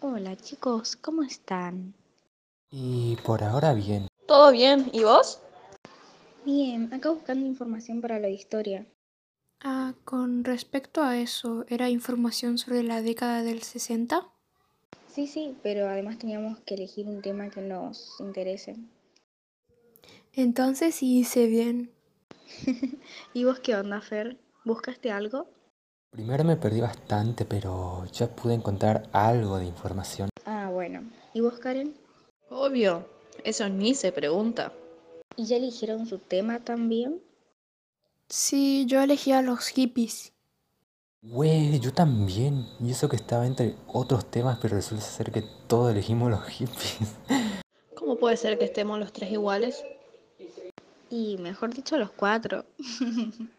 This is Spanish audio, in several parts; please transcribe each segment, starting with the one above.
Hola chicos, ¿cómo están? Y por ahora bien. ¿Todo bien? ¿Y vos? Bien, acá buscando información para la historia. Ah, con respecto a eso, ¿era información sobre la década del 60? Sí, sí, pero además teníamos que elegir un tema que nos interese. Entonces sí hice bien. ¿Y vos qué onda, Fer? ¿Buscaste algo? Primero me perdí bastante, pero ya pude encontrar algo de información. Ah, bueno. ¿Y vos, Karen? Obvio, eso ni se pregunta. ¿Y ya eligieron su tema también? Sí, yo elegí a los hippies. Güey, yo también. Y eso que estaba entre otros temas, pero resulta ser que todos elegimos los hippies. ¿Cómo puede ser que estemos los tres iguales? Y mejor dicho, los cuatro.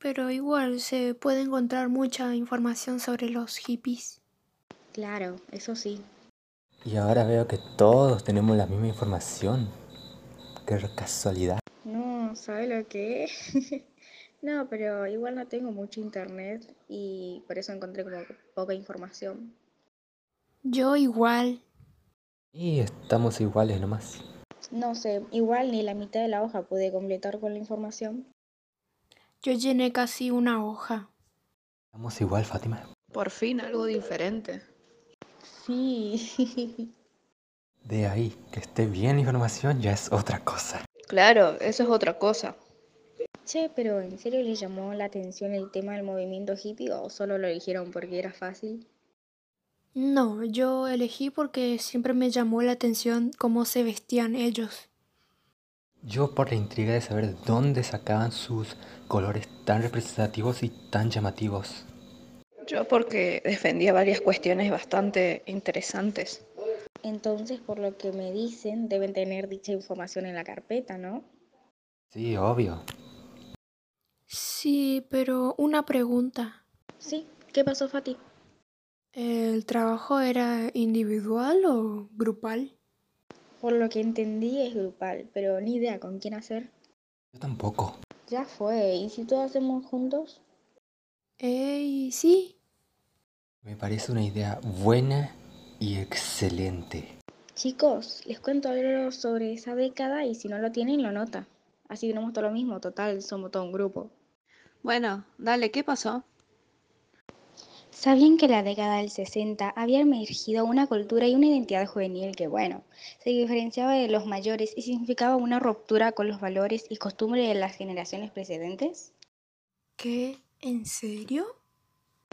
Pero igual se puede encontrar mucha información sobre los hippies. Claro, eso sí. Y ahora veo que todos tenemos la misma información. Qué casualidad. No, ¿sabe lo que es? no, pero igual no tengo mucho internet y por eso encontré como poca información. Yo igual. Y estamos iguales nomás. No sé, igual ni la mitad de la hoja pude completar con la información. Yo llené casi una hoja. Estamos igual, Fátima. Por fin algo diferente. Sí. De ahí, que esté bien la información ya es otra cosa. Claro, eso es otra cosa. Che, pero ¿en serio les llamó la atención el tema del movimiento hippie o solo lo eligieron porque era fácil? No, yo elegí porque siempre me llamó la atención cómo se vestían ellos. Yo por la intriga de saber dónde sacaban sus colores tan representativos y tan llamativos. Yo porque defendía varias cuestiones bastante interesantes. Entonces, por lo que me dicen, deben tener dicha información en la carpeta, ¿no? Sí, obvio. Sí, pero una pregunta. Sí, ¿qué pasó, Fati? ¿El trabajo era individual o grupal? Por lo que entendí es grupal, pero ni idea con quién hacer. Yo tampoco. Ya fue, ¿y si todos hacemos juntos? Ey, sí. Me parece una idea buena y excelente. Chicos, les cuento algo sobre esa década y si no lo tienen, lo nota. Así tenemos todo lo mismo, total, somos todo un grupo. Bueno, dale, ¿qué pasó? ¿Sabían que la década del 60 había emergido una cultura y una identidad juvenil que, bueno, se diferenciaba de los mayores y significaba una ruptura con los valores y costumbres de las generaciones precedentes? ¿Qué? ¿En serio?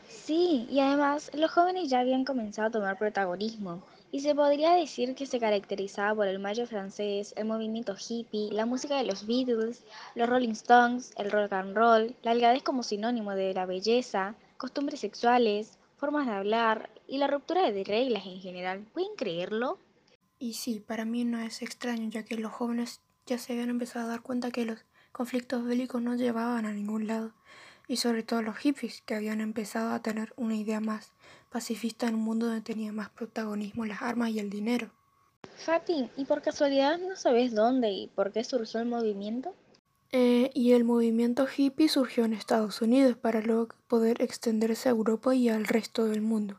Sí, y además los jóvenes ya habían comenzado a tomar protagonismo, y se podría decir que se caracterizaba por el mayo francés, el movimiento hippie, la música de los Beatles, los Rolling Stones, el rock and roll, la delgadez como sinónimo de la belleza, costumbres sexuales, formas de hablar y la ruptura de reglas en general. ¿Pueden creerlo? Y sí, para mí no es extraño, ya que los jóvenes ya se habían empezado a dar cuenta que los conflictos bélicos no llevaban a ningún lado, y sobre todo los hippies, que habían empezado a tener una idea más pacifista en un mundo donde tenía más protagonismo las armas y el dinero. Fati, ¿y por casualidad no sabes dónde y por qué surgió el movimiento? Eh, y el movimiento hippie surgió en Estados Unidos para luego poder extenderse a Europa y al resto del mundo.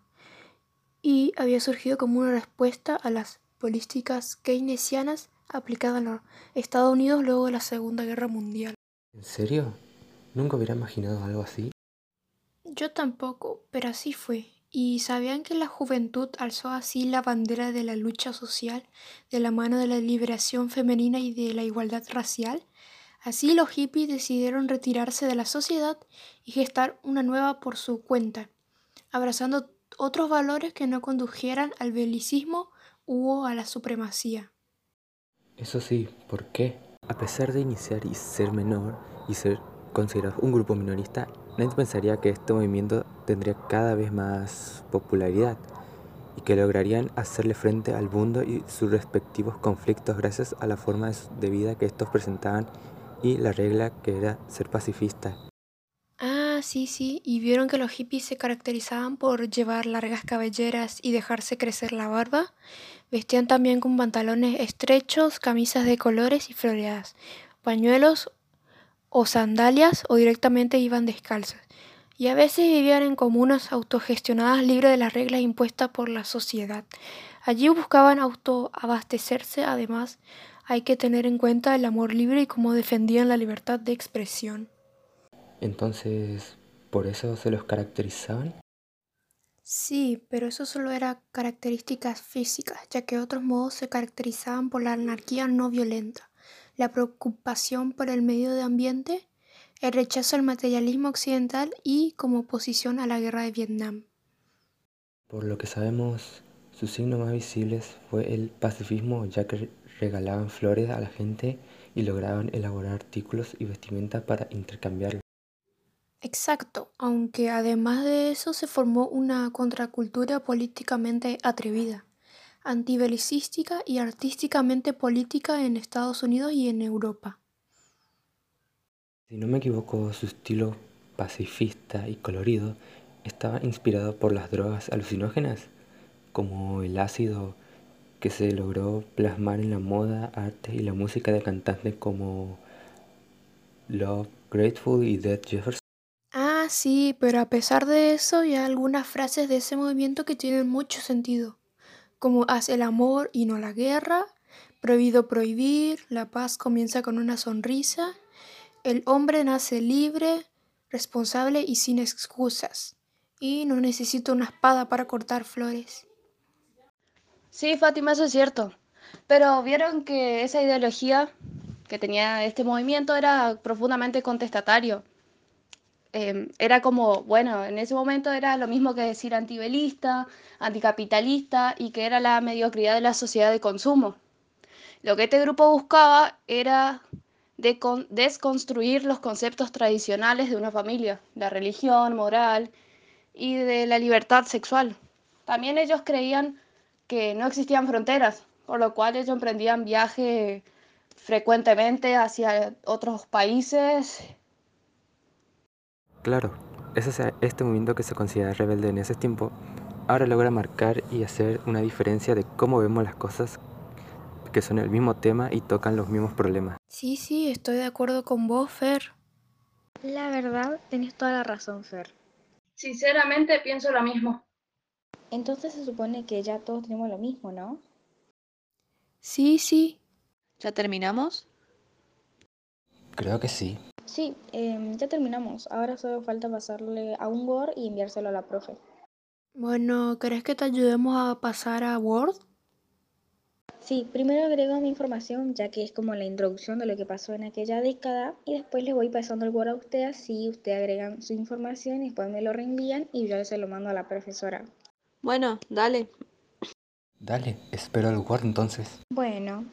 Y había surgido como una respuesta a las políticas keynesianas aplicadas en los Estados Unidos luego de la Segunda Guerra Mundial. ¿En serio? Nunca hubiera imaginado algo así. Yo tampoco, pero así fue. ¿Y sabían que la juventud alzó así la bandera de la lucha social de la mano de la liberación femenina y de la igualdad racial? Así los hippies decidieron retirarse de la sociedad y gestar una nueva por su cuenta, abrazando otros valores que no condujeran al belicismo u a la supremacía. Eso sí, ¿por qué? A pesar de iniciar y ser menor y ser considerado un grupo minorista, nadie pensaría que este movimiento tendría cada vez más popularidad y que lograrían hacerle frente al mundo y sus respectivos conflictos gracias a la forma de vida que estos presentaban y la regla que era ser pacifista. Ah, sí, sí, y vieron que los hippies se caracterizaban por llevar largas cabelleras y dejarse crecer la barba. Vestían también con pantalones estrechos, camisas de colores y floreadas, pañuelos o sandalias o directamente iban descalzos. Y a veces vivían en comunas autogestionadas libres de las reglas impuestas por la sociedad. Allí buscaban autoabastecerse, además hay que tener en cuenta el amor libre y cómo defendían la libertad de expresión. Entonces, ¿por eso se los caracterizaban? Sí, pero eso solo era características físicas, ya que otros modos se caracterizaban por la anarquía no violenta, la preocupación por el medio ambiente, el rechazo al materialismo occidental y como oposición a la guerra de Vietnam. Por lo que sabemos, sus signos más visibles fue el pacifismo, ya que regalaban flores a la gente y lograban elaborar artículos y vestimenta para intercambiarlos. Exacto, aunque además de eso se formó una contracultura políticamente atrevida, antibelicística y artísticamente política en Estados Unidos y en Europa. Si no me equivoco, su estilo pacifista y colorido estaba inspirado por las drogas alucinógenas, como el ácido que se logró plasmar en la moda, arte y la música de cantantes como Love, Grateful y Dead Jefferson. Ah, sí, pero a pesar de eso hay algunas frases de ese movimiento que tienen mucho sentido, como haz el amor y no la guerra, prohibido prohibir, la paz comienza con una sonrisa, el hombre nace libre, responsable y sin excusas, y no necesita una espada para cortar flores. Sí, Fátima, eso es cierto. Pero vieron que esa ideología que tenía este movimiento era profundamente contestatario. Em, era como, bueno, en ese momento era lo mismo que decir antibelista, anticapitalista y que era la mediocridad de la sociedad de consumo. Lo que este grupo buscaba era de desconstruir los conceptos tradicionales de una familia, la religión, moral y de la libertad sexual. También ellos creían que no existían fronteras, por lo cual ellos emprendían viajes frecuentemente hacia otros países. Claro, ese, este movimiento que se considera rebelde en ese tiempo, ahora logra marcar y hacer una diferencia de cómo vemos las cosas que son el mismo tema y tocan los mismos problemas. Sí, sí, estoy de acuerdo con vos, Fer. La verdad, tenés toda la razón, Fer. Sinceramente pienso lo mismo. Entonces se supone que ya todos tenemos lo mismo, ¿no? Sí, sí. ¿Ya terminamos? Creo que sí. Sí, em, ya terminamos. Ahora solo falta pasarle a un Word y enviárselo a la profe. Bueno, ¿crees que te ayudemos a pasar a Word? Sí, primero agrego mi información, ya que es como la introducción de lo que pasó en aquella década, y después le voy pasando el Word a usted, así usted agregan su información y después me lo reenvían y yo se lo mando a la profesora. Bueno, dale. Dale, espero el Word entonces. Bueno,